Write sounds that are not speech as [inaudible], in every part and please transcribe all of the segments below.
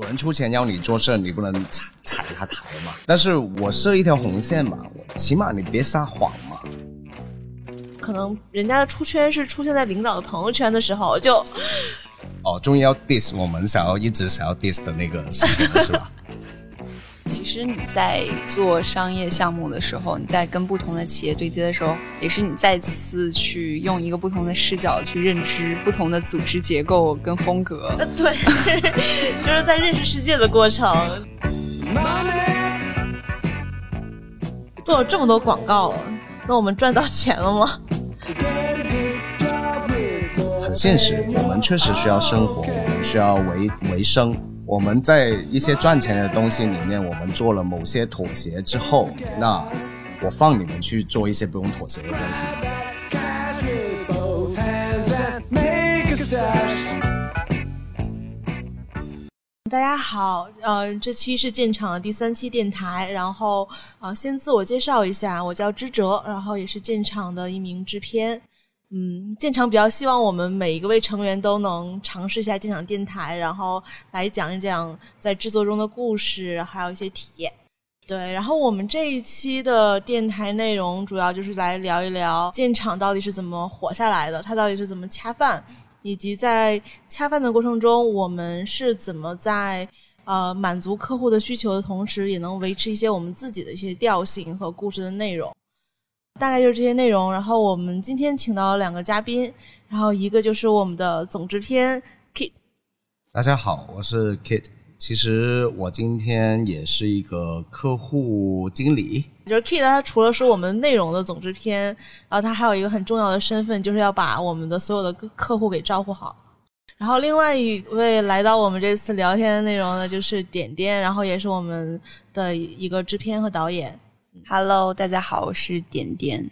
有人出钱要你做事，你不能踩踩他台嘛。但是我设一条红线嘛，我起码你别撒谎嘛。可能人家的出圈是出现在领导的朋友圈的时候，就哦，终于要 diss 我们想要一直想要 diss 的那个事情了，是吧？其实你在做商业项目的时候，你在跟不同的企业对接的时候，也是你再次去用一个不同的视角去认知不同的组织结构跟风格。[laughs] 对，[laughs] 就是在认识世界的过程。做了这么多广告了，那我们赚到钱了吗？很现实，我们确实需要生活，我们需要维维生。我们在一些赚钱的东西里面，我们做了某些妥协之后，那我放你们去做一些不用妥协的东西。大家好，呃，这期是建厂的第三期电台，然后呃，先自我介绍一下，我叫知哲，然后也是建厂的一名制片。嗯，建厂比较希望我们每一个位成员都能尝试一下建厂电台，然后来讲一讲在制作中的故事，还有一些体验。对，然后我们这一期的电台内容主要就是来聊一聊建厂到底是怎么活下来的，它到底是怎么恰饭，以及在恰饭的过程中，我们是怎么在呃满足客户的需求的同时，也能维持一些我们自己的一些调性和故事的内容。大概就是这些内容。然后我们今天请到两个嘉宾，然后一个就是我们的总制片 Kit。大家好，我是 Kit。其实我今天也是一个客户经理。就是 Kit，他除了是我们内容的总制片，然后他还有一个很重要的身份，就是要把我们的所有的客户给照顾好。然后另外一位来到我们这次聊天的内容呢，就是点点，然后也是我们的一个制片和导演。Hello，大家好，我是点点。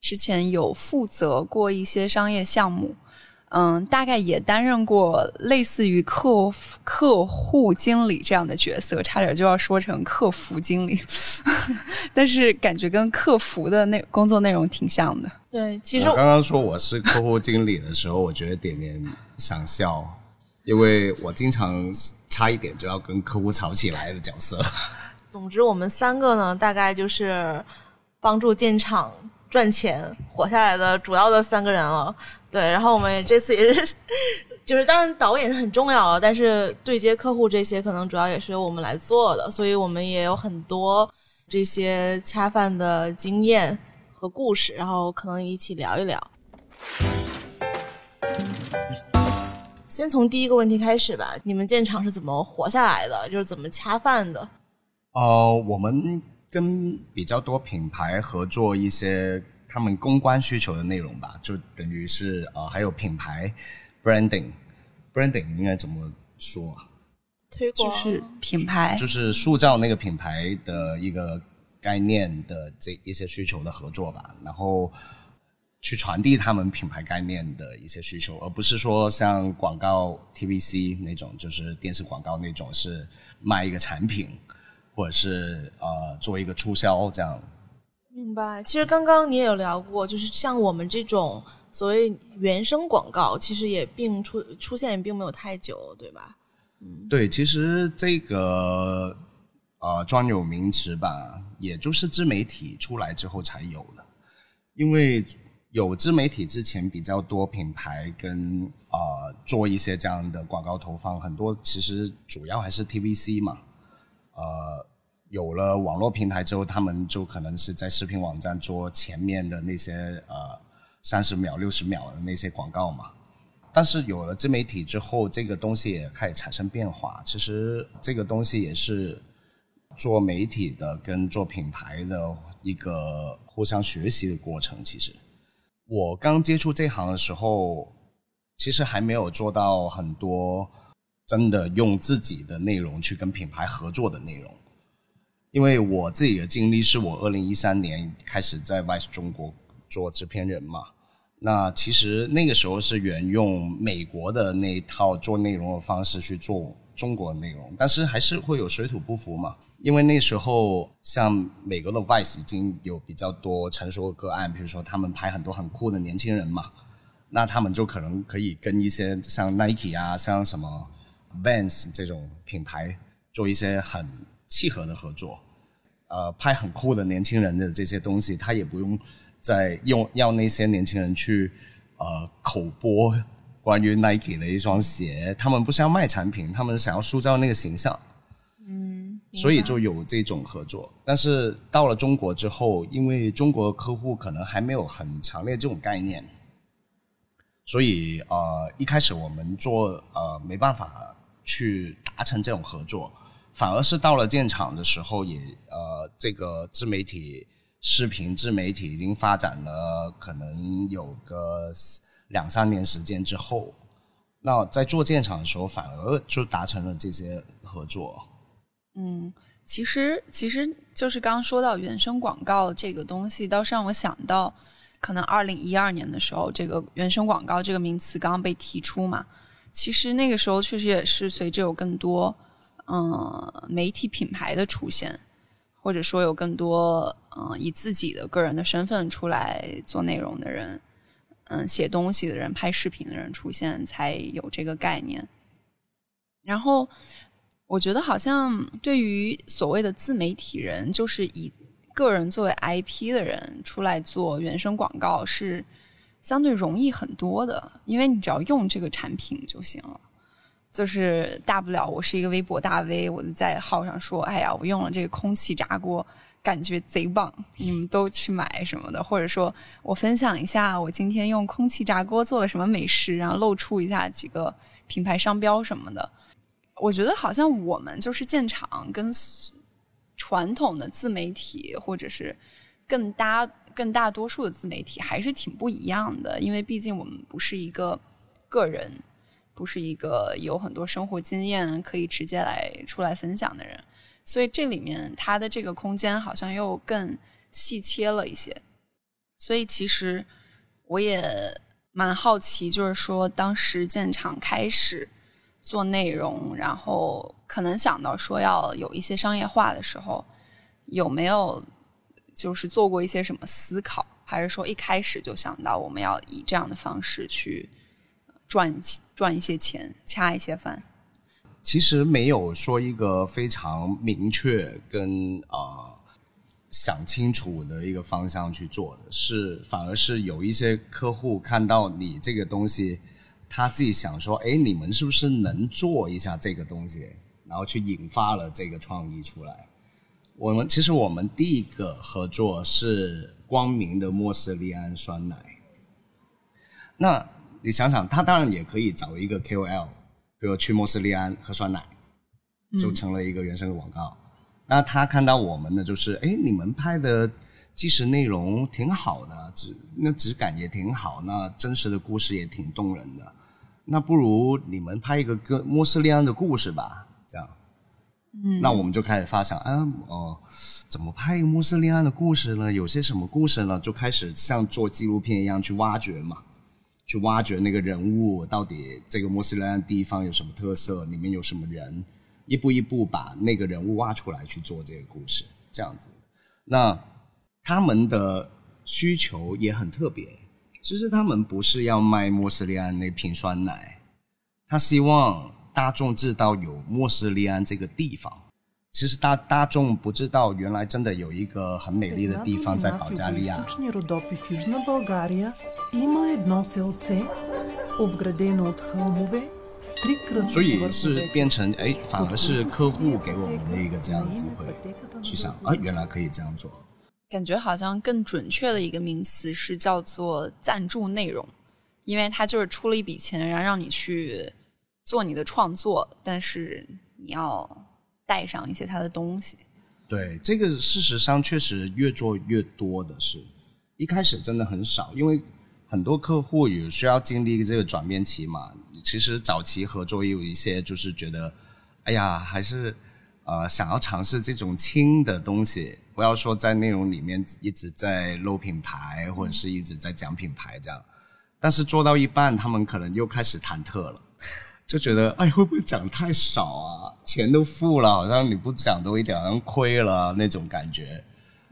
之前有负责过一些商业项目，嗯，大概也担任过类似于客客户经理这样的角色，差点就要说成客服经理，[laughs] 但是感觉跟客服的那工作内容挺像的。对，其实我刚刚说我是客户经理的时候，我觉得点点想笑，因为我经常差一点就要跟客户吵起来的角色。总之，我们三个呢，大概就是帮助建厂赚钱活下来的主要的三个人了。对，然后我们这次也是，就是当然导演是很重要，但是对接客户这些可能主要也是由我们来做的，所以我们也有很多这些恰饭的经验和故事，然后可能一起聊一聊。先从第一个问题开始吧，你们建厂是怎么活下来的？就是怎么恰饭的？呃，我们跟比较多品牌合作一些他们公关需求的内容吧，就等于是呃，还有品牌 branding，branding 应该怎么说啊？推广就是品牌，就是塑造那个品牌的一个概念的这一些需求的合作吧，然后去传递他们品牌概念的一些需求，而不是说像广告 TVC 那种，就是电视广告那种是卖一个产品。或者是呃做一个促销这样，明白。其实刚刚你也有聊过，就是像我们这种所谓原生广告，其实也并出出现也并没有太久，对吧？嗯，对，其实这个呃专有名词吧，也就是自媒体出来之后才有的。因为有自媒体之前，比较多品牌跟呃做一些这样的广告投放，很多其实主要还是 TVC 嘛。呃，有了网络平台之后，他们就可能是在视频网站做前面的那些呃三十秒、六十秒的那些广告嘛。但是有了自媒体之后，这个东西也开始产生变化。其实这个东西也是做媒体的跟做品牌的一个互相学习的过程。其实我刚接触这行的时候，其实还没有做到很多。真的用自己的内容去跟品牌合作的内容，因为我自己的经历是我二零一三年开始在 VICE 中国做制片人嘛，那其实那个时候是沿用美国的那一套做内容的方式去做中国的内容，但是还是会有水土不服嘛，因为那时候像美国的 VICE 已经有比较多成熟的个案，比如说他们拍很多很酷的年轻人嘛，那他们就可能可以跟一些像 Nike 啊，像什么。Vans 这种品牌做一些很契合的合作，呃，拍很酷的年轻人的这些东西，他也不用再用要那些年轻人去呃口播关于 Nike 的一双鞋，他们不是要卖产品，他们想要塑造那个形象。嗯所以就有这种合作，但是到了中国之后，因为中国客户可能还没有很强烈这种概念，所以呃一开始我们做呃没办法去达成这种合作，反而是到了建厂的时候也呃这个自媒体视频自媒体已经发展了可能有个两三年时间之后，那在做建厂的时候反而就达成了这些合作。嗯，其实其实就是刚刚说到原生广告这个东西，倒是让我想到，可能二零一二年的时候，这个原生广告这个名词刚刚被提出嘛。其实那个时候确实也是随着有更多嗯媒体品牌的出现，或者说有更多嗯以自己的个人的身份出来做内容的人，嗯写东西的人、拍视频的人出现，才有这个概念。然后。我觉得好像对于所谓的自媒体人，就是以个人作为 IP 的人出来做原生广告是相对容易很多的，因为你只要用这个产品就行了。就是大不了我是一个微博大 V，我就在号上说：“哎呀，我用了这个空气炸锅，感觉贼棒，你们都去买什么的。”或者说我分享一下我今天用空气炸锅做了什么美食，然后露出一下几个品牌商标什么的。我觉得好像我们就是建厂跟传统的自媒体，或者是更搭更大多数的自媒体还是挺不一样的，因为毕竟我们不是一个个人，不是一个有很多生活经验可以直接来出来分享的人，所以这里面它的这个空间好像又更细切了一些。所以其实我也蛮好奇，就是说当时建厂开始。做内容，然后可能想到说要有一些商业化的时候，有没有就是做过一些什么思考？还是说一开始就想到我们要以这样的方式去赚赚一些钱，掐一些饭？其实没有说一个非常明确跟啊想清楚的一个方向去做的，是反而是有一些客户看到你这个东西。他自己想说：“哎，你们是不是能做一下这个东西？”然后去引发了这个创意出来。我们其实我们第一个合作是光明的莫斯利安酸奶。那你想想，他当然也可以找一个 KOL，比如去莫斯利安喝酸奶，就成了一个原生的广告。那他看到我们的就是：哎，你们拍的即时内容挺好的，质那质感也挺好，那真实的故事也挺动人的。那不如你们拍一个跟莫斯利安的故事吧。嗯。那我们就开始发想，啊哦，怎么拍一个莫斯利安的故事呢？有些什么故事呢？就开始像做纪录片一样去挖掘嘛，去挖掘那个人物到底这个莫斯利安地方有什么特色，里面有什么人，一步一步把那个人物挖出来去做这个故事，这样子。那他们的需求也很特别。其实他们不是要卖莫斯利安那瓶酸奶，他希望大众知道有莫斯利安这个地方。其实大大众不知道，原来真的有一个很美丽的地方在保加利亚。所以是变成哎，反而是客户给我们的一个这样的机会，去想啊，原来可以这样做。感觉好像更准确的一个名词是叫做赞助内容，因为他就是出了一笔钱，然后让你去做你的创作，但是你要带上一些他的东西。对，这个事实上确实越做越多的是，一开始真的很少，因为很多客户有需要经历这个转变期嘛。其实早期合作也有一些就是觉得，哎呀，还是呃想要尝试这种轻的东西。不要说在内容里面一直在露品牌，或者是一直在讲品牌这样，但是做到一半，他们可能又开始忐忑了，就觉得哎会不会讲太少啊？钱都付了，好像你不讲多一点，好像亏了那种感觉，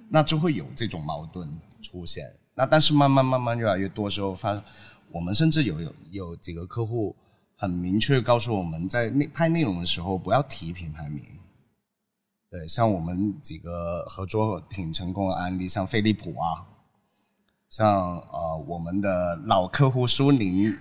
那就会有这种矛盾出现。那但是慢慢慢慢越来越多时候，发我们甚至有有有几个客户很明确告诉我们在内拍内容的时候不要提品牌名。对，像我们几个合作挺成功的案例，像飞利浦啊，像呃我们的老客户苏宁，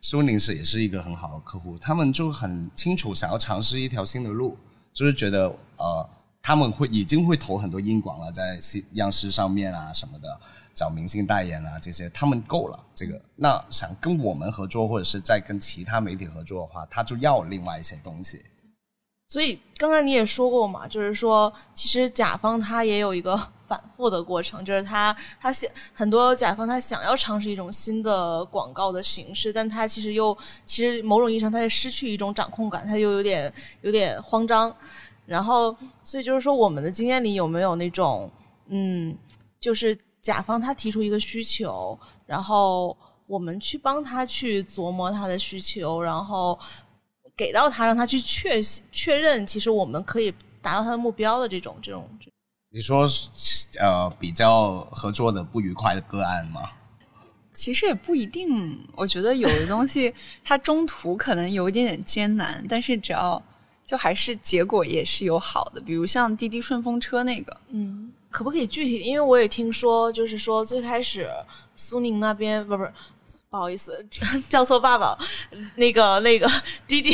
苏宁是也是一个很好的客户，他们就很清楚想要尝试一条新的路，就是觉得呃他们会已经会投很多硬广了，在央视上面啊什么的，找明星代言啊这些，他们够了这个，那想跟我们合作或者是在跟其他媒体合作的话，他就要另外一些东西。所以刚刚你也说过嘛，就是说，其实甲方他也有一个反复的过程，就是他他想很多甲方他想要尝试一种新的广告的形式，但他其实又其实某种意义上他在失去一种掌控感，他又有点有点慌张。然后，所以就是说，我们的经验里有没有那种，嗯，就是甲方他提出一个需求，然后我们去帮他去琢磨他的需求，然后。给到他，让他去确确认，其实我们可以达到他的目标的这种这种。你说呃，比较合作的不愉快的个案吗？其实也不一定，我觉得有的东西它中途可能有一点点艰难，但是只要就还是结果也是有好的，比如像滴滴顺风车那个，嗯，可不可以具体？因为我也听说，就是说最开始苏宁那边不不。不好意思，[laughs] 叫错爸爸。那个那个滴滴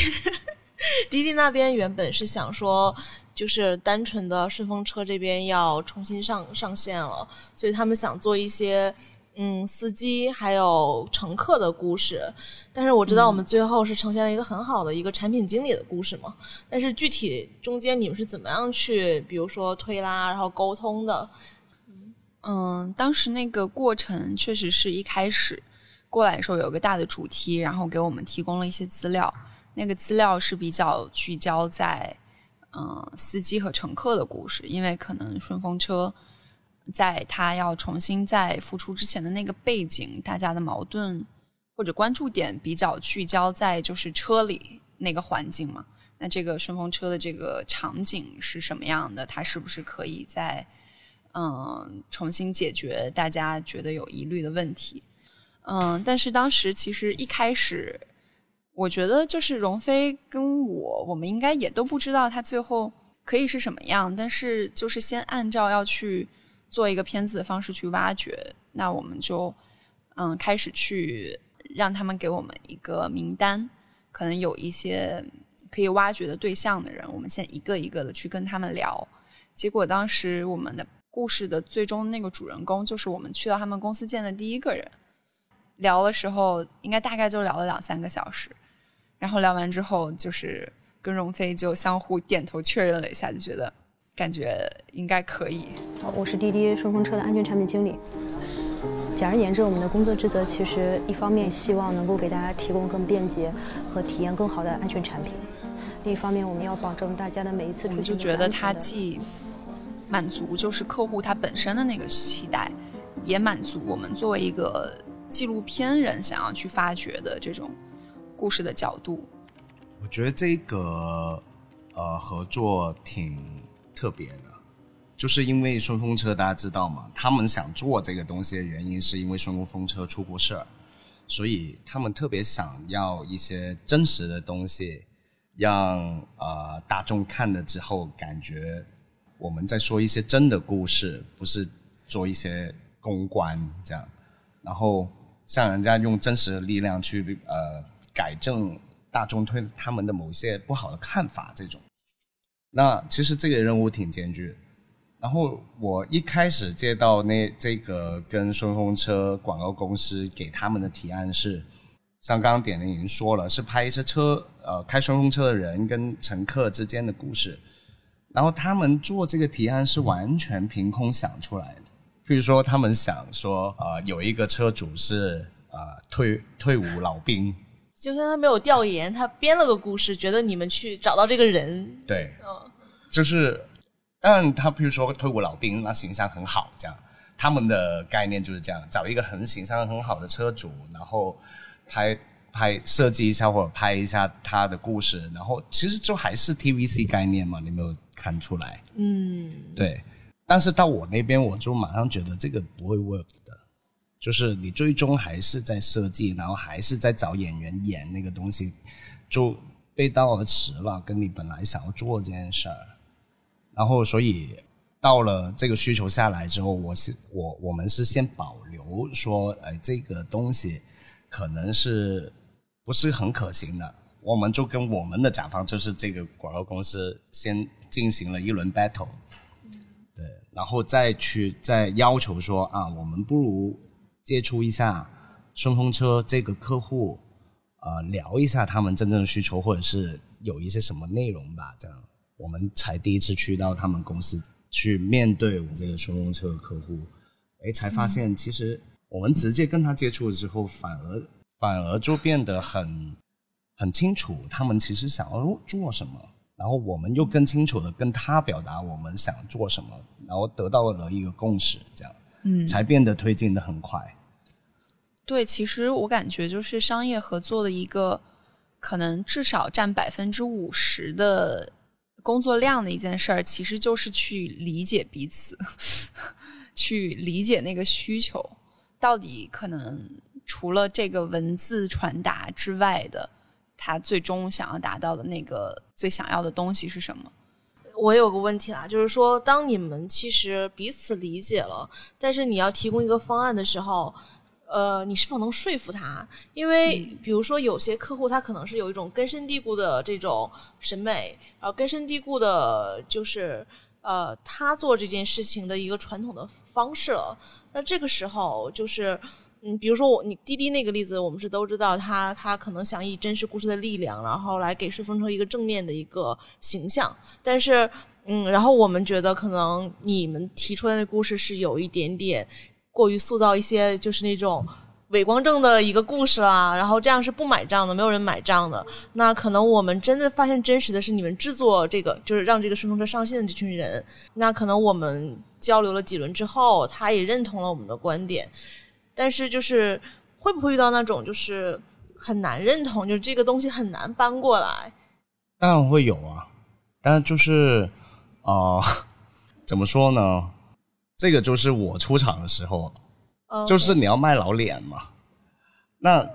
[laughs] 滴滴那边原本是想说，就是单纯的顺风车这边要重新上上线了，所以他们想做一些嗯司机还有乘客的故事。但是我知道我们最后是呈现了一个很好的一个产品经理的故事嘛。但是具体中间你们是怎么样去，比如说推拉然后沟通的？嗯，当时那个过程确实是一开始。过来的时候有个大的主题，然后给我们提供了一些资料。那个资料是比较聚焦在嗯司机和乘客的故事，因为可能顺风车在他要重新再复出之前的那个背景，大家的矛盾或者关注点比较聚焦在就是车里那个环境嘛。那这个顺风车的这个场景是什么样的？它是不是可以在嗯重新解决大家觉得有疑虑的问题？嗯，但是当时其实一开始，我觉得就是荣飞跟我，我们应该也都不知道他最后可以是什么样。但是就是先按照要去做一个片子的方式去挖掘，那我们就嗯开始去让他们给我们一个名单，可能有一些可以挖掘的对象的人，我们先一个一个的去跟他们聊。结果当时我们的故事的最终那个主人公，就是我们去到他们公司见的第一个人。聊的时候，应该大概就聊了两三个小时，然后聊完之后，就是跟荣飞就相互点头确认了一下，就觉得感觉应该可以。我是滴滴顺风车的安全产品经理。简而言之，我们的工作职责其实一方面希望能够给大家提供更便捷和体验更好的安全产品，另一方面我们要保证大家的每一次出行。我就觉得它既满足就是客户他本身的那个期待，也满足我们作为一个。纪录片人想要去发掘的这种故事的角度，我觉得这个呃合作挺特别的，就是因为顺风车大家知道吗？他们想做这个东西的原因是因为顺风车出过事儿，所以他们特别想要一些真实的东西，让呃大众看了之后感觉我们在说一些真的故事，不是做一些公关这样。然后像人家用真实的力量去呃改正大众对他们的某些不好的看法，这种，那其实这个任务挺艰巨。然后我一开始接到那这个跟顺风车广告公司给他们的提案是，像刚刚点的已经说了，是拍一些车呃开顺风车的人跟乘客之间的故事。然后他们做这个提案是完全凭空想出来的。比如说，他们想说，呃，有一个车主是呃退退伍老兵，就算他没有调研，他编了个故事，觉得你们去找到这个人，对，嗯，就是，但他比如说退伍老兵，那形象很好，这样，他们的概念就是这样，找一个很形象很好的车主，然后拍拍设计一下或者拍一下他的故事，然后其实就还是 TVC 概念嘛，你没有看出来？嗯，对。但是到我那边，我就马上觉得这个不会 work 的，就是你最终还是在设计，然后还是在找演员演那个东西，就背道而驰了，跟你本来想要做这件事儿。然后，所以到了这个需求下来之后，我是我我们是先保留说，哎，这个东西可能是不是很可行的，我们就跟我们的甲方，就是这个广告公司，先进行了一轮 battle，对，然后再去再要求说啊，我们不如接触一下顺风车这个客户，呃，聊一下他们真正的需求，或者是有一些什么内容吧，这样。我们才第一次去到他们公司去面对我们这个顺风车的客户，哎，才发现其实我们直接跟他接触了之后，反而反而就变得很很清楚他们其实想要做什么，然后我们又更清楚的跟他表达我们想做什么，然后得到了一个共识，这样，嗯，才变得推进的很快。对，其实我感觉就是商业合作的一个可能至少占百分之五十的。工作量的一件事儿，其实就是去理解彼此，[laughs] 去理解那个需求到底可能除了这个文字传达之外的，他最终想要达到的那个最想要的东西是什么？我有个问题啦，就是说，当你们其实彼此理解了，但是你要提供一个方案的时候。呃，你是否能说服他？因为比如说，有些客户他可能是有一种根深蒂固的这种审美，然后根深蒂固的，就是呃，他做这件事情的一个传统的方式了。那这个时候，就是嗯，比如说我你滴滴那个例子，我们是都知道，他他可能想以真实故事的力量，然后来给顺风车一个正面的一个形象。但是，嗯，然后我们觉得可能你们提出来的故事是有一点点。过于塑造一些就是那种伪光正的一个故事啦，然后这样是不买账的，没有人买账的。那可能我们真的发现真实的是你们制作这个，就是让这个顺风车上线的这群人。那可能我们交流了几轮之后，他也认同了我们的观点，但是就是会不会遇到那种就是很难认同，就是这个东西很难搬过来？当然会有啊，但是就是啊，[laughs] 怎么说呢？这个就是我出场的时候，就是你要卖老脸嘛。那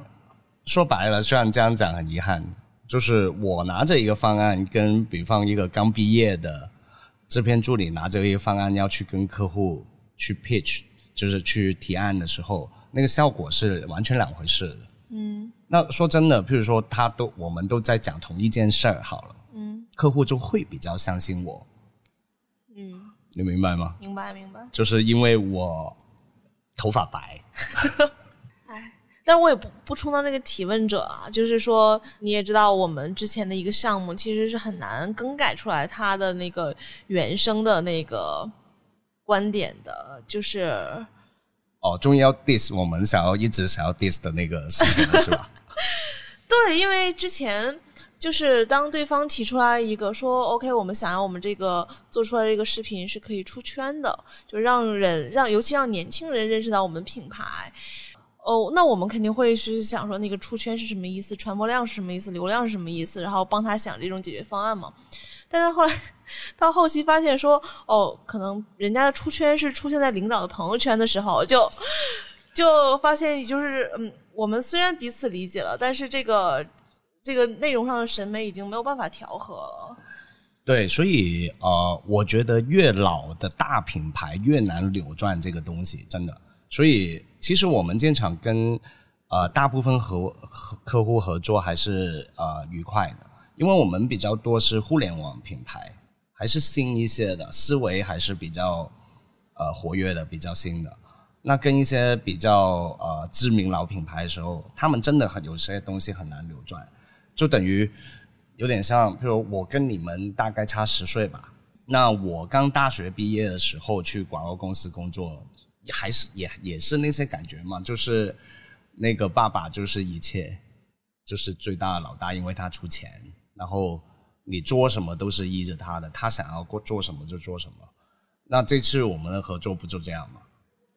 说白了，虽然这样讲很遗憾，就是我拿着一个方案，跟比方一个刚毕业的制片助理拿着一个方案要去跟客户去 pitch，就是去提案的时候，那个效果是完全两回事的。嗯。那说真的，譬如说他都我们都在讲同一件事儿，好了，嗯，客户就会比较相信我。嗯。你明白吗？明白，明白。就是因为我头发白，[laughs] 哎，但是我也不不充当那个提问者啊。就是说，你也知道，我们之前的一个项目其实是很难更改出来它的那个原生的那个观点的。就是哦，终于要 diss 我们想要一直想要 diss 的那个事情了，是吧？[laughs] 对，因为之前。就是当对方提出来一个说 OK，我们想要我们这个做出来这个视频是可以出圈的，就让人让尤其让年轻人认识到我们品牌。哦，那我们肯定会去想说那个出圈是什么意思，传播量是什么意思，流量是什么意思，然后帮他想这种解决方案嘛。但是后来到后期发现说，哦，可能人家的出圈是出现在领导的朋友圈的时候，就就发现就是嗯，我们虽然彼此理解了，但是这个。这个内容上的审美已经没有办法调和了。对，所以呃，我觉得越老的大品牌越难扭转这个东西，真的。所以其实我们建厂跟呃大部分合客户合作还是呃愉快的，因为我们比较多是互联网品牌，还是新一些的思维还是比较呃活跃的，比较新的。那跟一些比较呃知名老品牌的时候，他们真的很有些东西很难扭转。就等于有点像，比如我跟你们大概差十岁吧。那我刚大学毕业的时候去广告公司工作，还是也也是那些感觉嘛，就是那个爸爸就是一切，就是最大的老大，因为他出钱，然后你做什么都是依着他的，他想要做做什么就做什么。那这次我们的合作不就这样吗？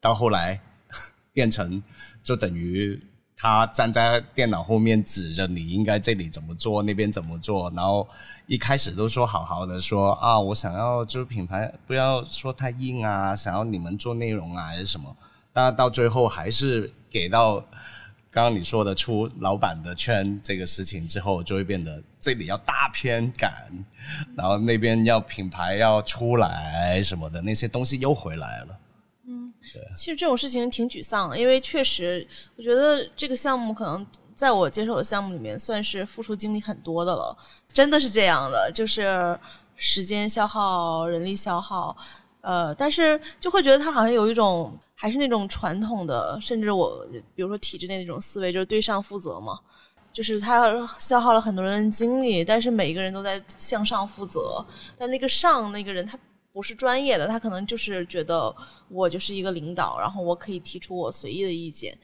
到后来 [laughs] 变成就等于。他站在电脑后面指着你应该这里怎么做，那边怎么做，然后一开始都说好好的，说啊，我想要就是品牌不要说太硬啊，想要你们做内容啊还是什么，但到最后还是给到刚刚你说的出老板的圈这个事情之后，就会变得这里要大片感，然后那边要品牌要出来什么的，那些东西又回来了。嗯，对其实这种事情挺沮丧的，因为确实，我觉得这个项目可能在我接手的项目里面算是付出精力很多的了，真的是这样的，就是时间消耗、人力消耗，呃，但是就会觉得他好像有一种还是那种传统的，甚至我比如说体制内那种思维，就是对上负责嘛，就是他消耗了很多人的精力，但是每一个人都在向上负责，但那个上那个人他。不是专业的，他可能就是觉得我就是一个领导，然后我可以提出我随意的意见。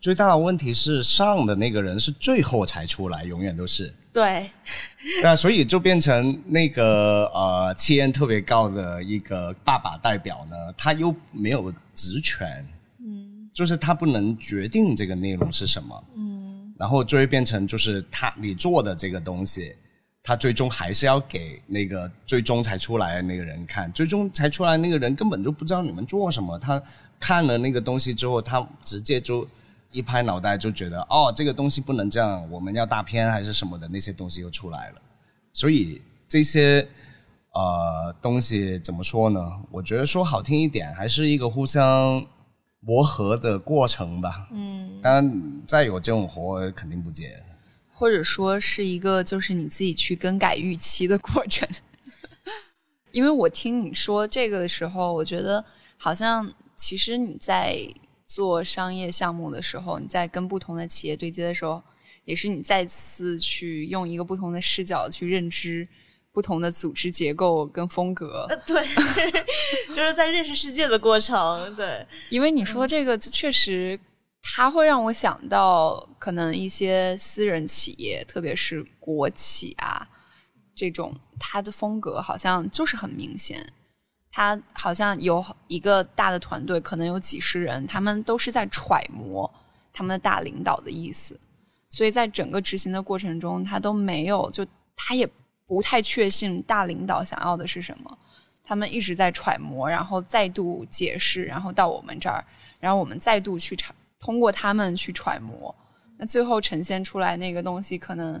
最大的问题是上的那个人是最后才出来，永远都是对。[laughs] 那所以就变成那个呃，气焰特别高的一个爸爸代表呢，他又没有职权，嗯，就是他不能决定这个内容是什么，嗯，然后就会变成就是他你做的这个东西。他最终还是要给那个最终才出来的那个人看，最终才出来那个人根本就不知道你们做什么。他看了那个东西之后，他直接就一拍脑袋就觉得，哦，这个东西不能这样，我们要大片还是什么的那些东西又出来了。所以这些呃东西怎么说呢？我觉得说好听一点，还是一个互相磨合的过程吧。嗯，当然再有这种活肯定不接。或者说是一个就是你自己去更改预期的过程，因为我听你说这个的时候，我觉得好像其实你在做商业项目的时候，你在跟不同的企业对接的时候，也是你再次去用一个不同的视角去认知不同的组织结构跟风格。对，[laughs] 就是在认识世界的过程。对，因为你说这个确实。它会让我想到，可能一些私人企业，特别是国企啊，这种它的风格好像就是很明显。他好像有一个大的团队，可能有几十人，他们都是在揣摩他们的大领导的意思，所以在整个执行的过程中，他都没有就他也不太确信大领导想要的是什么，他们一直在揣摩，然后再度解释，然后到我们这儿，然后我们再度去查。通过他们去揣摩，那最后呈现出来那个东西，可能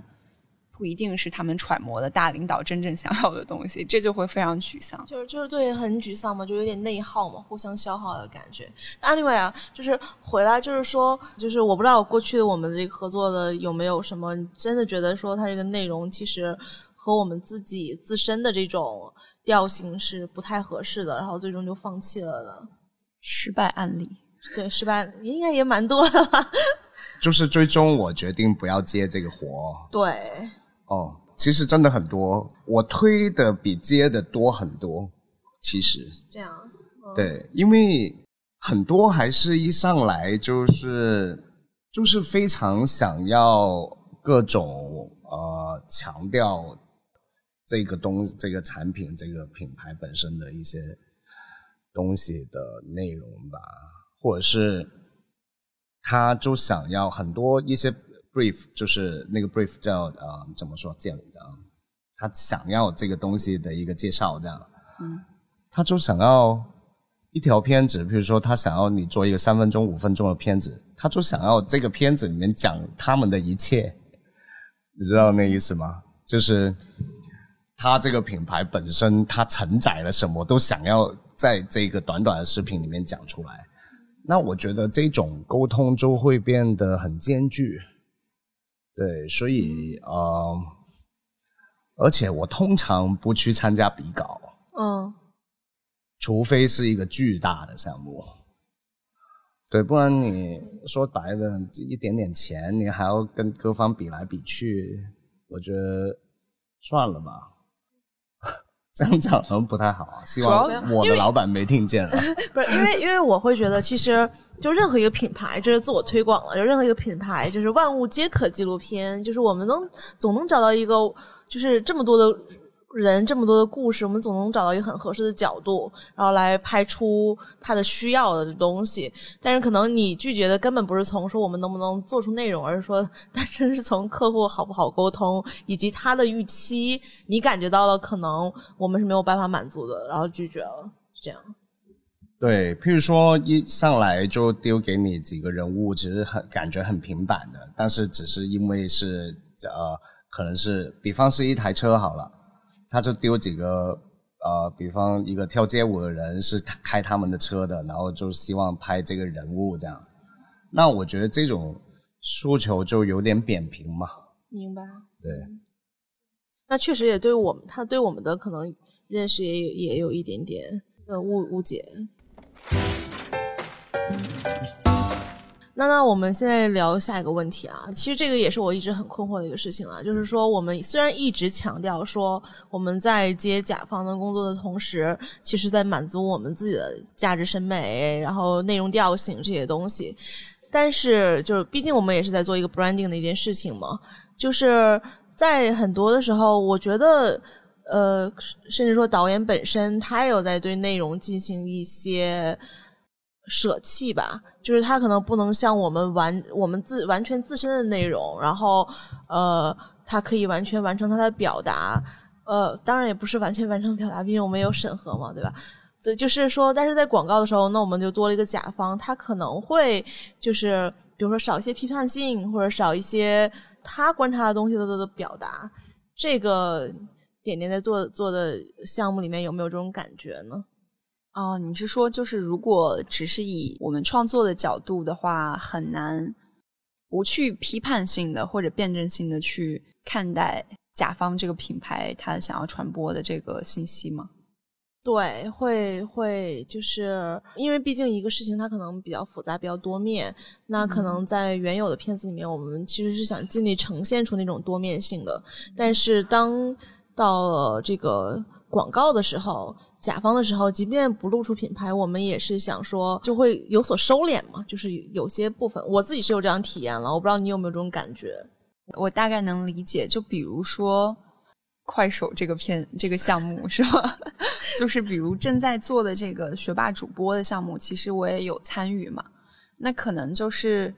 不一定是他们揣摩的大领导真正想要的东西，这就会非常沮丧。就是就是对，很沮丧嘛，就有点内耗嘛，互相消耗的感觉。Anyway 啊，就是回来就是说，就是我不知道过去的我们这个合作的有没有什么真的觉得说它这个内容其实和我们自己自身的这种调性是不太合适的，然后最终就放弃了的失败案例。对，失败应该也蛮多的吧。[laughs] 就是最终我决定不要接这个活。对。哦，其实真的很多，我推的比接的多很多。其实。这样。对，因为很多还是一上来就是就是非常想要各种呃强调这个东这个产品这个品牌本身的一些东西的内容吧。或者是，他就想要很多一些 brief，就是那个 brief 叫呃怎么说建啊，他想要这个东西的一个介绍这样，嗯，他就想要一条片子，比如说他想要你做一个三分钟、五分钟的片子，他就想要这个片子里面讲他们的一切，你知道那意思吗？就是他这个品牌本身，它承载了什么，都想要在这个短短的视频里面讲出来。那我觉得这种沟通就会变得很艰巨，对，所以呃，而且我通常不去参加比稿，嗯，除非是一个巨大的项目，对，不然你说白了，一点点钱，你还要跟各方比来比去，我觉得算了吧。这样讲可能不太好啊，[laughs] 希望我的老板没听见。[laughs] 不是因为，因为我会觉得，其实就任何一个品牌，这是自我推广了。就任何一个品牌，就是万物皆可纪录片，就是我们能总能找到一个，就是这么多的。人这么多的故事，我们总能找到一个很合适的角度，然后来拍出他的需要的东西。但是可能你拒绝的根本不是从说我们能不能做出内容，而是说单纯是从客户好不好沟通，以及他的预期，你感觉到了可能我们是没有办法满足的，然后拒绝了，这样。对，譬如说一上来就丢给你几个人物，其实很感觉很平板的，但是只是因为是呃，可能是比方是一台车好了，他就丢几个呃，比方一个跳街舞的人是开他们的车的，然后就希望拍这个人物这样。那我觉得这种诉求就有点扁平嘛。明白。对，那确实也对我们，他对我们的可能认识也有也有一点点呃误误解。那那我们现在聊下一个问题啊，其实这个也是我一直很困惑的一个事情啊，就是说我们虽然一直强调说我们在接甲方的工作的同时，其实在满足我们自己的价值审美，然后内容调性这些东西，但是就是毕竟我们也是在做一个 branding 的一件事情嘛，就是在很多的时候，我觉得。呃，甚至说导演本身他也有在对内容进行一些舍弃吧，就是他可能不能像我们完我们自完全自身的内容，然后呃，他可以完全完成他的表达，呃，当然也不是完全完成表达，毕竟我们有审核嘛，对吧？对，就是说，但是在广告的时候，那我们就多了一个甲方，他可能会就是比如说少一些批判性，或者少一些他观察的东西的的表达，这个。点点在做做的项目里面有没有这种感觉呢？哦，你是说就是如果只是以我们创作的角度的话，很难不去批判性的或者辩证性的去看待甲方这个品牌他想要传播的这个信息吗？对，会会就是因为毕竟一个事情它可能比较复杂、比较多面，那可能在原有的片子里面，我们其实是想尽力呈现出那种多面性的，但是当到了这个广告的时候，甲方的时候，即便不露出品牌，我们也是想说就会有所收敛嘛。就是有些部分，我自己是有这样体验了，我不知道你有没有这种感觉。我大概能理解，就比如说快手这个片这个项目是吧？[laughs] 就是比如正在做的这个学霸主播的项目，其实我也有参与嘛。那可能就是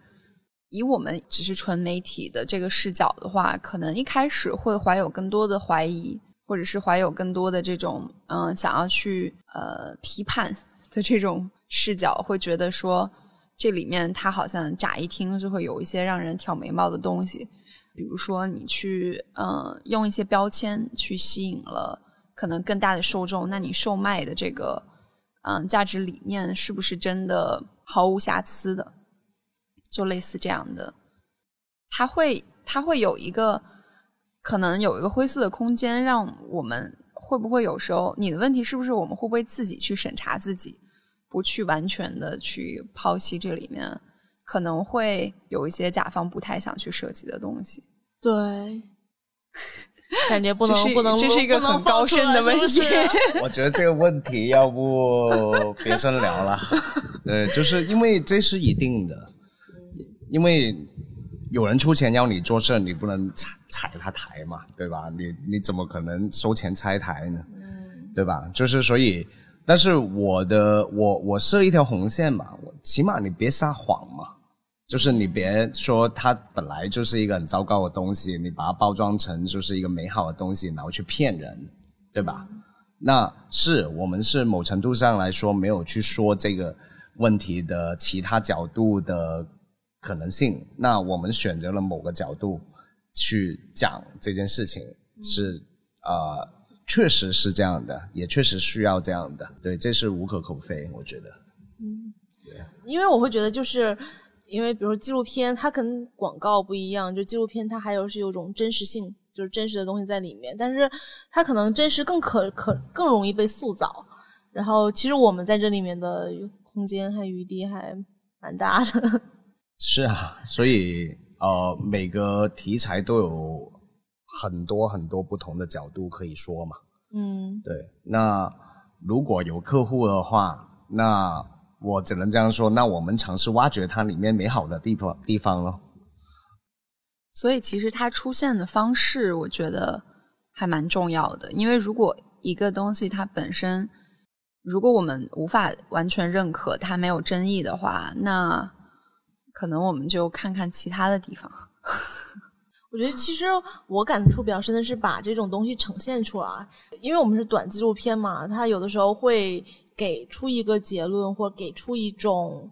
以我们只是纯媒体的这个视角的话，可能一开始会怀有更多的怀疑。或者是怀有更多的这种嗯，想要去呃批判的这种视角，会觉得说这里面它好像乍一听就会有一些让人挑眉毛的东西，比如说你去嗯用一些标签去吸引了可能更大的受众，那你售卖的这个嗯价值理念是不是真的毫无瑕疵的？就类似这样的，它会它会有一个。可能有一个灰色的空间，让我们会不会有时候你的问题是不是我们会不会自己去审查自己，不去完全的去剖析这里面可能会有一些甲方不太想去涉及的东西。对，感觉不能不能这是一个很高深的问题。[laughs] 我觉得这个问题要不别深聊了。[laughs] 对，就是因为这是一定的，因为。有人出钱要你做事，你不能踩踩他台嘛，对吧？你你怎么可能收钱拆台呢？对吧？就是所以，但是我的我我设一条红线嘛，我起码你别撒谎嘛，就是你别说它本来就是一个很糟糕的东西，你把它包装成就是一个美好的东西，然后去骗人，对吧？那是我们是某程度上来说没有去说这个问题的其他角度的。可能性，那我们选择了某个角度去讲这件事情，是呃，确实是这样的，也确实需要这样的，对，这是无可厚非，我觉得。嗯，对，因为我会觉得，就是因为比如说纪录片，它跟广告不一样，就纪录片它还有是有种真实性，就是真实的东西在里面，但是它可能真实更可可 [laughs] 更容易被塑造，然后其实我们在这里面的空间和余地还蛮大的。是啊，所以呃，每个题材都有很多很多不同的角度可以说嘛。嗯，对。那如果有客户的话，那我只能这样说，那我们尝试挖掘它里面美好的地方地方咯。所以其实它出现的方式，我觉得还蛮重要的。因为如果一个东西它本身，如果我们无法完全认可它没有争议的话，那可能我们就看看其他的地方。[laughs] 我觉得其实我感触比较深的是把这种东西呈现出来，因为我们是短纪录片嘛，它有的时候会给出一个结论，或给出一种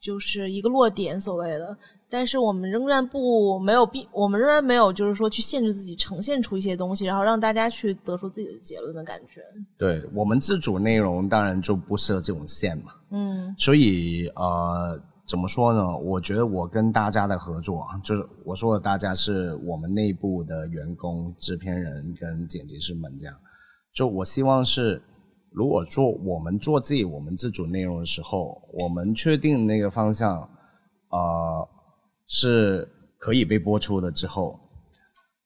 就是一个落点所谓的。但是我们仍然不没有必，我们仍然没有就是说去限制自己呈现出一些东西，然后让大家去得出自己的结论的感觉。对我们自主内容当然就不设这种线嘛。嗯所以呃，怎么说呢？我觉得我跟大家的合作，就是我说的大家是我们内部的员工、制片人跟剪辑师们这样。就我希望是，如果做我们做自己我们自主内容的时候，我们确定那个方向，呃，是可以被播出的之后，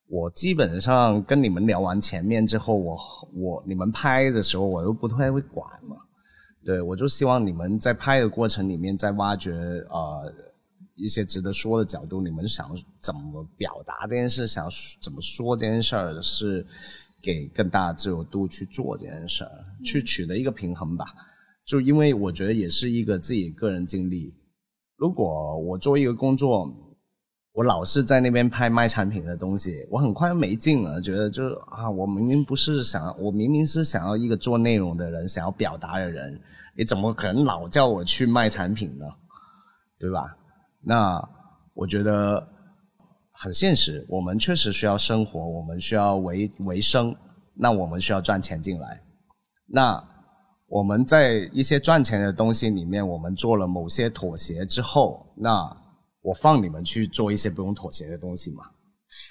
我基本上跟你们聊完前面之后，我我你们拍的时候我又不太会管嘛。对，我就希望你们在拍的过程里面，在挖掘呃一些值得说的角度，你们想怎么表达这件事，想怎么说这件事儿，是给更大的自由度去做这件事儿，去取得一个平衡吧。就因为我觉得也是一个自己个人经历，如果我做一个工作，我老是在那边拍卖产品的东西，我很快没劲了，觉得就是啊，我明明不是想，我明明是想要一个做内容的人，想要表达的人，你怎么可能老叫我去卖产品呢？对吧？那我觉得很现实，我们确实需要生活，我们需要维维生，那我们需要赚钱进来。那我们在一些赚钱的东西里面，我们做了某些妥协之后，那我放你们去做一些不用妥协的东西嘛？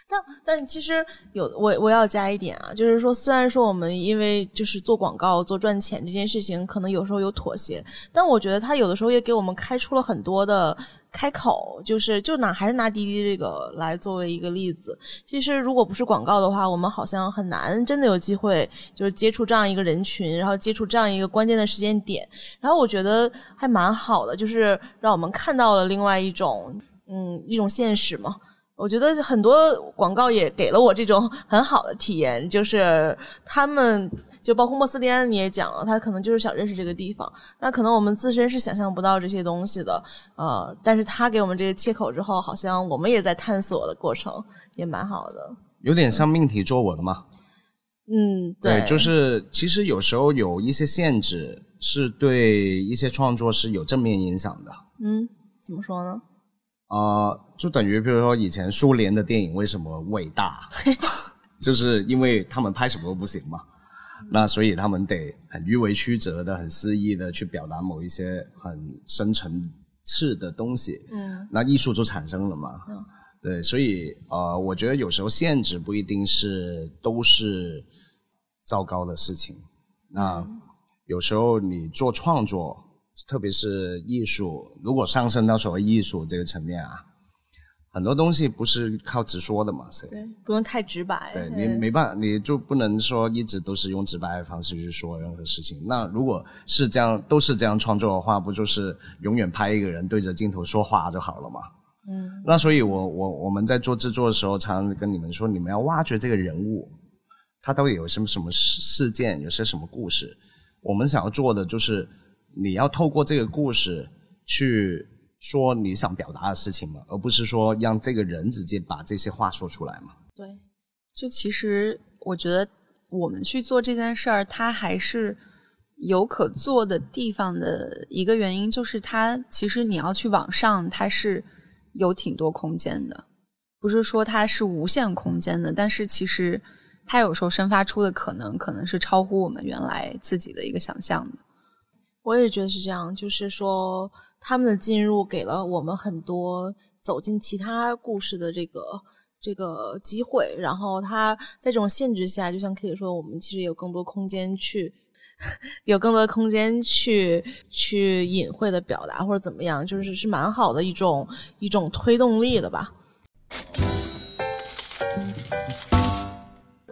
但但其实有我我要加一点啊，就是说，虽然说我们因为就是做广告做赚钱这件事情，可能有时候有妥协，但我觉得他有的时候也给我们开出了很多的开口，就是就拿还是拿滴滴这个来作为一个例子。其实如果不是广告的话，我们好像很难真的有机会就是接触这样一个人群，然后接触这样一个关键的时间点。然后我觉得还蛮好的，就是让我们看到了另外一种嗯一种现实嘛。我觉得很多广告也给了我这种 [laughs] 很好的体验，就是他们就包括莫斯利安，你也讲了，他可能就是想认识这个地方。那可能我们自身是想象不到这些东西的，呃，但是他给我们这个切口之后，好像我们也在探索的过程，也蛮好的。有点像命题作文嘛？嗯，对，就是其实有时候有一些限制是对一些创作是有正面影响的。嗯，怎么说呢？呃，就等于比如说以前苏联的电影为什么伟大，[laughs] 就是因为他们拍什么都不行嘛，那所以他们得很迂回曲折的、很肆意的去表达某一些很深层次的东西，嗯那艺术就产生了嘛。嗯对，所以呃，我觉得有时候限制不一定是都是糟糕的事情。那有时候你做创作，特别是艺术，如果上升到所谓艺术这个层面啊，很多东西不是靠直说的嘛，是。对，不用太直白。对你没办法，你就不能说一直都是用直白的方式去说任何事情。那如果是这样，都是这样创作的话，不就是永远拍一个人对着镜头说话就好了嘛？嗯那所以我，我我们在做制作的时候，常常跟你们说，你们要挖掘这个人物，他到底有什么什么事事件，有些什么故事。我们想要做的就是，你要透过这个故事去说你想表达的事情嘛，而不是说让这个人直接把这些话说出来嘛。对，就其实我觉得我们去做这件事儿，它还是有可做的地方的一个原因，就是它其实你要去往上，它是有挺多空间的，不是说它是无限空间的，但是其实它有时候生发出的可能，可能是超乎我们原来自己的一个想象的。我也觉得是这样，就是说他们的进入给了我们很多走进其他故事的这个这个机会，然后他在这种限制下，就像 K 说，我们其实有更多空间去。[laughs] 有更多的空间去去隐晦的表达或者怎么样，就是是蛮好的一种一种推动力的吧。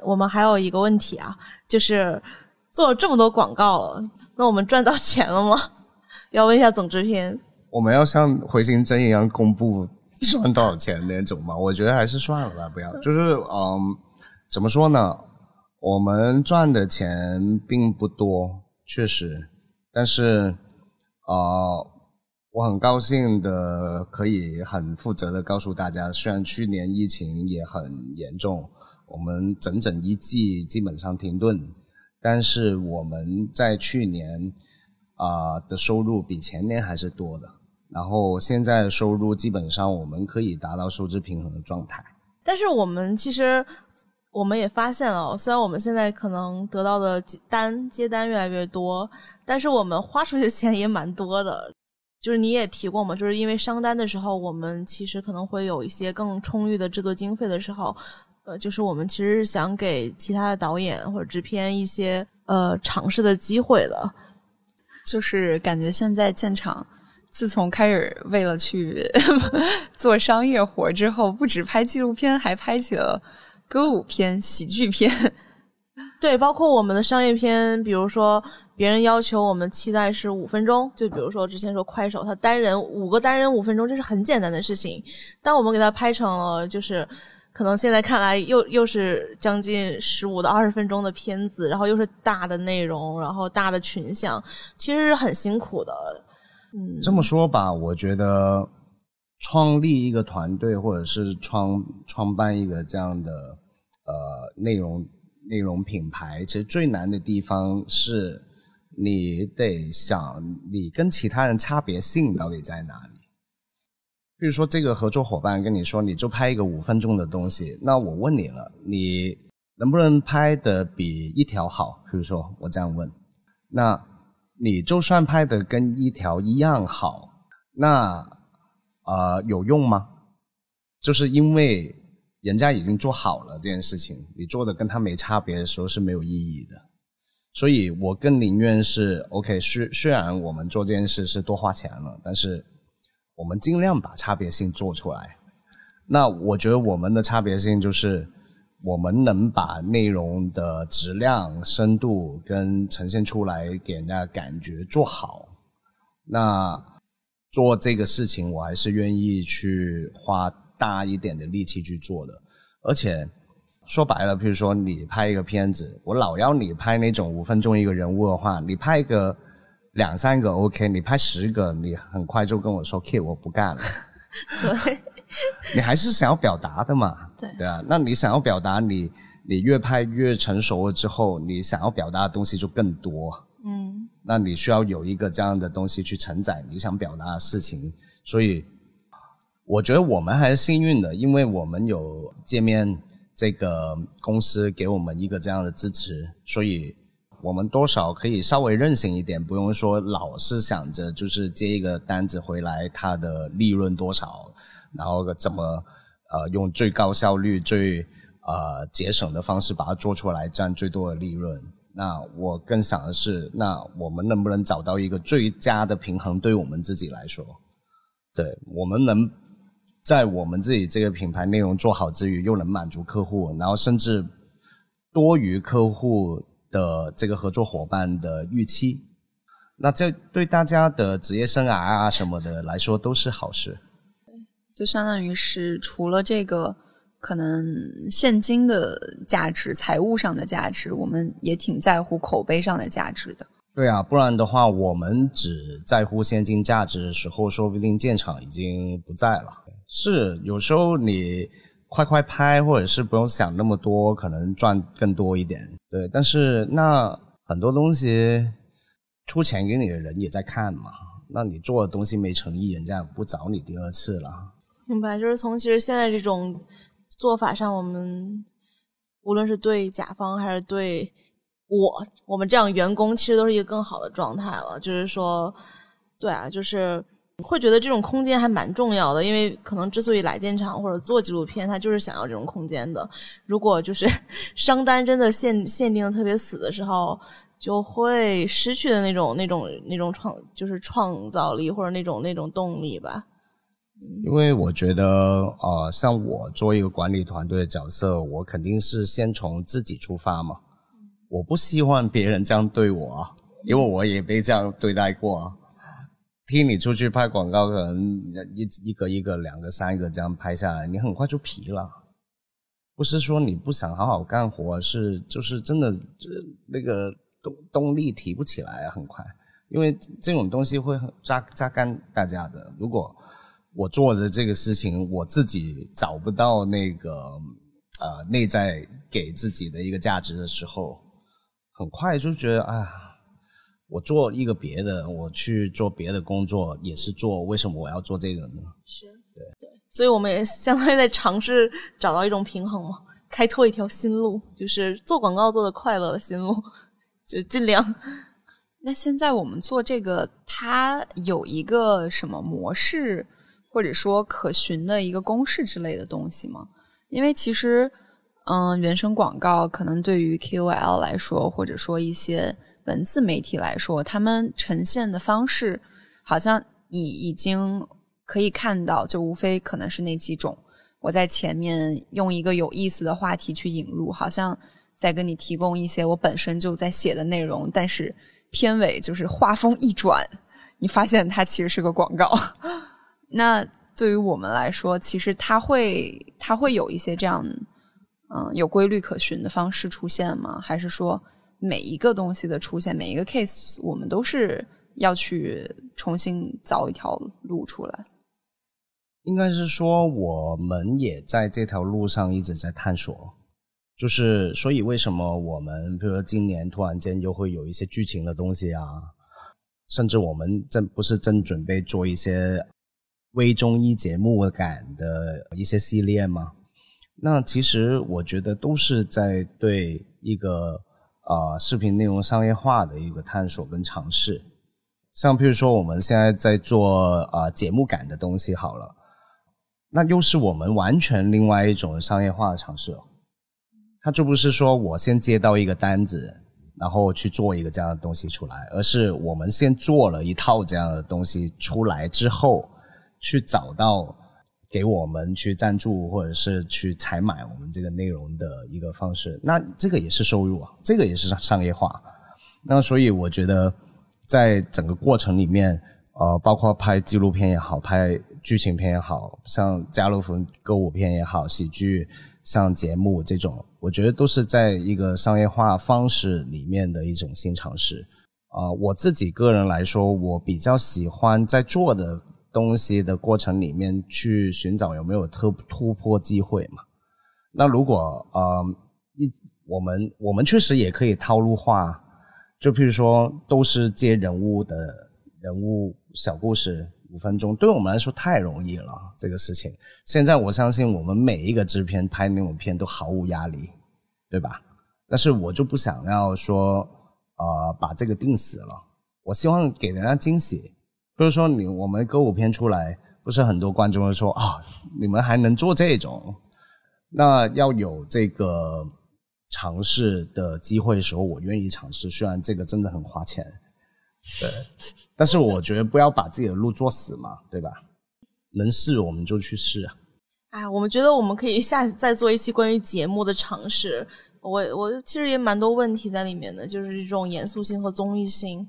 我们还有一个问题啊，就是做了这么多广告了，那我们赚到钱了吗？[laughs] 要问一下总制片。我们要像回形针一样公布赚多少钱那种吗？我觉得还是算了吧，不要。就是嗯，怎么说呢？我们赚的钱并不多，确实，但是呃，我很高兴的可以很负责的告诉大家，虽然去年疫情也很严重，我们整整一季基本上停顿，但是我们在去年啊、的收入比前年还是多的。然后现在的收入基本上我们可以达到收支平衡的状态。但是我们其实我们也发现了，虽然我们现在可能得到的单接单越来越多，但是我们花出去的钱也蛮多的。就是你也提过嘛，就是因为商单的时候，我们其实可能会有一些更充裕的制作经费的时候，呃，就是我们其实是想给其他的导演或者制片一些呃尝试的机会的。就是感觉现在建厂，自从开始为了去 [laughs] 做商业活之后，不止拍纪录片，还拍起了歌舞片、喜剧片。[laughs] 对，包括我们的商业片，比如说别人要求我们期待是五分钟，就比如说之前说快手，他单人五个单人五分钟，这是很简单的事情，但我们给他拍成了就是。可能现在看来又又是将近十五到二十分钟的片子，然后又是大的内容，然后大的群像，其实是很辛苦的。嗯，这么说吧，我觉得创立一个团队或者是创创办一个这样的呃内容内容品牌，其实最难的地方是你得想你跟其他人差别性到底在哪里。比如说，这个合作伙伴跟你说，你就拍一个五分钟的东西，那我问你了，你能不能拍的比一条好？比如说我这样问，那你就算拍的跟一条一样好，那呃有用吗？就是因为人家已经做好了这件事情，你做的跟他没差别的时候是没有意义的。所以我更宁愿是 OK，虽虽然我们做这件事是多花钱了，但是。我们尽量把差别性做出来。那我觉得我们的差别性就是，我们能把内容的质量、深度跟呈现出来，给人家感觉做好。那做这个事情，我还是愿意去花大一点的力气去做的。而且说白了，比如说你拍一个片子，我老要你拍那种五分钟一个人物的话，你拍一个。两三个 OK，你拍十个，你很快就跟我说 [laughs] “K，我不干了”。对，[laughs] 你还是想要表达的嘛？对对啊，那你想要表达，你你越拍越成熟了之后，你想要表达的东西就更多。嗯，那你需要有一个这样的东西去承载你想表达的事情。所以，我觉得我们还是幸运的，因为我们有界面这个公司给我们一个这样的支持，所以。我们多少可以稍微任性一点，不用说老是想着就是接一个单子回来，它的利润多少，然后怎么呃用最高效率、最呃节省的方式把它做出来，赚最多的利润。那我更想的是，那我们能不能找到一个最佳的平衡，对我们自己来说，对我们能在我们自己这个品牌内容做好之余，又能满足客户，然后甚至多于客户。的这个合作伙伴的预期，那这对大家的职业生涯啊什么的来说都是好事。就相当于是除了这个可能现金的价值、财务上的价值，我们也挺在乎口碑上的价值的。对啊，不然的话，我们只在乎现金价值的时候，说不定建厂已经不在了。是，有时候你。快快拍，或者是不用想那么多，可能赚更多一点。对，但是那很多东西出钱给你的人也在看嘛，那你做的东西没诚意，人家不找你第二次了。明白，就是从其实现在这种做法上，我们无论是对甲方还是对我，我们这样员工，其实都是一个更好的状态了。就是说，对啊，就是。会觉得这种空间还蛮重要的，因为可能之所以来建厂或者做纪录片，他就是想要这种空间的。如果就是 [laughs] 商单真的限限定的特别死的时候，就会失去的那种那种那种创就是创造力或者那种那种动力吧。因为我觉得，呃，像我做一个管理团队的角色，我肯定是先从自己出发嘛。我不希望别人这样对我，因为我也被这样对待过啊。替你出去拍广告，可能一一个一个、两个、三个这样拍下来，你很快就疲了。不是说你不想好好干活，是就是真的，这那个动动力提不起来啊，很快。因为这种东西会榨榨干大家的。如果我做的这个事情，我自己找不到那个呃内在给自己的一个价值的时候，很快就觉得哎呀。我做一个别的，我去做别的工作也是做，为什么我要做这个呢？是对对，所以我们也相当于在尝试找到一种平衡嘛，开拓一条新路，就是做广告做的快乐的新路，[laughs] 就尽量。那现在我们做这个，它有一个什么模式，或者说可循的一个公式之类的东西吗？因为其实，嗯，原生广告可能对于 KOL 来说，或者说一些文字媒体来说，他们呈现的方式，好像你已经可以看到，就无非可能是那几种。我在前面用一个有意思的话题去引入，好像在跟你提供一些我本身就在写的内容，但是。片尾就是画风一转，你发现它其实是个广告。[laughs] 那对于我们来说，其实它会它会有一些这样嗯有规律可循的方式出现吗？还是说每一个东西的出现，每一个 case，我们都是要去重新凿一条路出来？应该是说，我们也在这条路上一直在探索。就是，所以为什么我们，比如说今年突然间又会有一些剧情的东西啊，甚至我们正不是正准备做一些微综艺节目感的一些系列吗？那其实我觉得都是在对一个呃视频内容商业化的一个探索跟尝试。像譬如说我们现在在做啊节目感的东西好了，那又是我们完全另外一种商业化的尝试。他就不是说我先接到一个单子，然后去做一个这样的东西出来，而是我们先做了一套这样的东西出来之后，去找到给我们去赞助或者是去采买我们这个内容的一个方式。那这个也是收入啊，这个也是商业化。那所以我觉得，在整个过程里面，呃，包括拍纪录片也好，拍剧情片也好像家乐福歌舞片也好，喜剧。像节目这种，我觉得都是在一个商业化方式里面的一种新尝试。啊，我自己个人来说，我比较喜欢在做的东西的过程里面去寻找有没有突突破机会嘛。那如果呃一我们我们确实也可以套路化，就譬如说都是接人物的人物小故事。五分钟对我们来说太容易了，这个事情。现在我相信我们每一个制片拍那种片都毫无压力，对吧？但是我就不想要说，呃，把这个定死了。我希望给人家惊喜。比如说你我们歌舞片出来，不是很多观众会说啊，你们还能做这种？那要有这个尝试的机会的时候，我愿意尝试。虽然这个真的很花钱。对，但是我觉得不要把自己的路做死嘛，对吧？能试我们就去试啊！哎，我们觉得我们可以下次再做一期关于节目的尝试。我我其实也蛮多问题在里面的，就是这种严肃性和综艺性，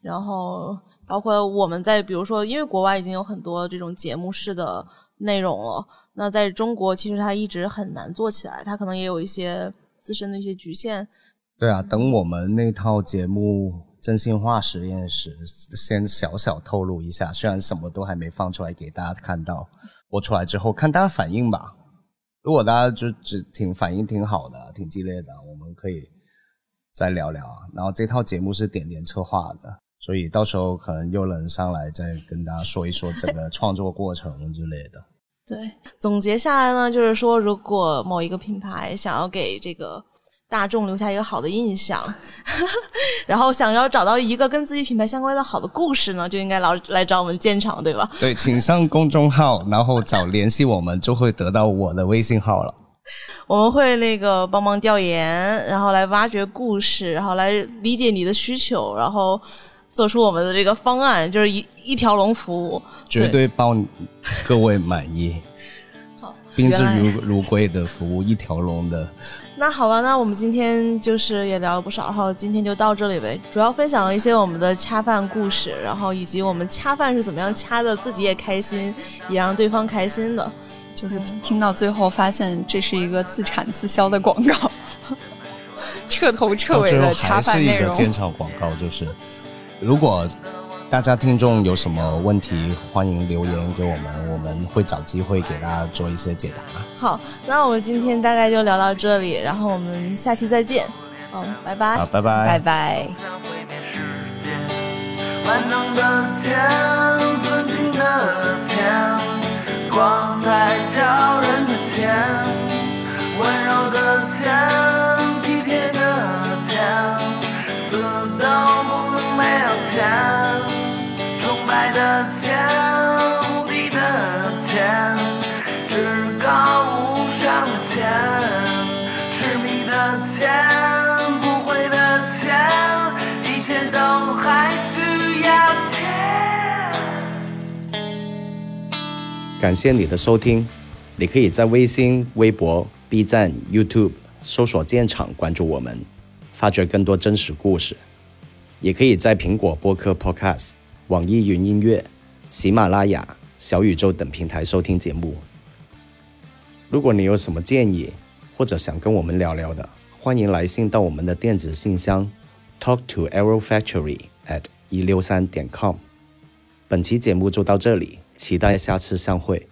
然后包括我们在比如说，因为国外已经有很多这种节目式的内容了，那在中国其实它一直很难做起来，它可能也有一些自身的一些局限。对啊，等我们那套节目。真心话实验室，先小小透露一下，虽然什么都还没放出来给大家看到，播出来之后看大家反应吧。如果大家就只挺反应挺好的，挺激烈的，我们可以再聊聊啊。然后这套节目是点点策划的，所以到时候可能又能上来再跟大家说一说整个 [laughs] 创作过程之类的。对，总结下来呢，就是说，如果某一个品牌想要给这个。大众留下一个好的印象，[laughs] 然后想要找到一个跟自己品牌相关的好的故事呢，就应该来来找我们建厂，对吧？对，请上公众号，然后找联系我们，就会得到我的微信号了。[laughs] 我们会那个帮忙调研，然后来挖掘故事，然后来理解你的需求，然后做出我们的这个方案，就是一一条龙服务，绝对包各位满意。[laughs] 好，宾至如如归的服务，一条龙的。[laughs] 那好吧，那我们今天就是也聊了不少，然后今天就到这里呗。主要分享了一些我们的恰饭故事，然后以及我们恰饭是怎么样恰的，自己也开心，也让对方开心的。就是听到最后发现这是一个自产自销的广告，[laughs] 彻头彻尾的恰饭内容。是一个广告，就是如果。大家听众有什么问题，欢迎留言给我们，我们会找机会给大家做一些解答。好，那我们今天大概就聊到这里，然后我们下期再见。嗯，拜拜。好，拜拜，拜拜。万能的钱，尊敬的钱，光彩照人的钱，温柔的钱，体贴的钱，死都不能没有钱，崇拜的钱，无敌的钱，至高无上的钱，痴迷的钱，不悔的钱，一切都还需要钱。感谢你的收听，你可以在微信、微博、B 站、YouTube 搜索“建厂”关注我们，发掘更多真实故事。也可以在苹果播客 Podcast、网易云音乐、喜马拉雅、小宇宙等平台收听节目。如果你有什么建议，或者想跟我们聊聊的，欢迎来信到我们的电子信箱 talk to arrow factory at 一六三点 com。本期节目就到这里，期待下次相会。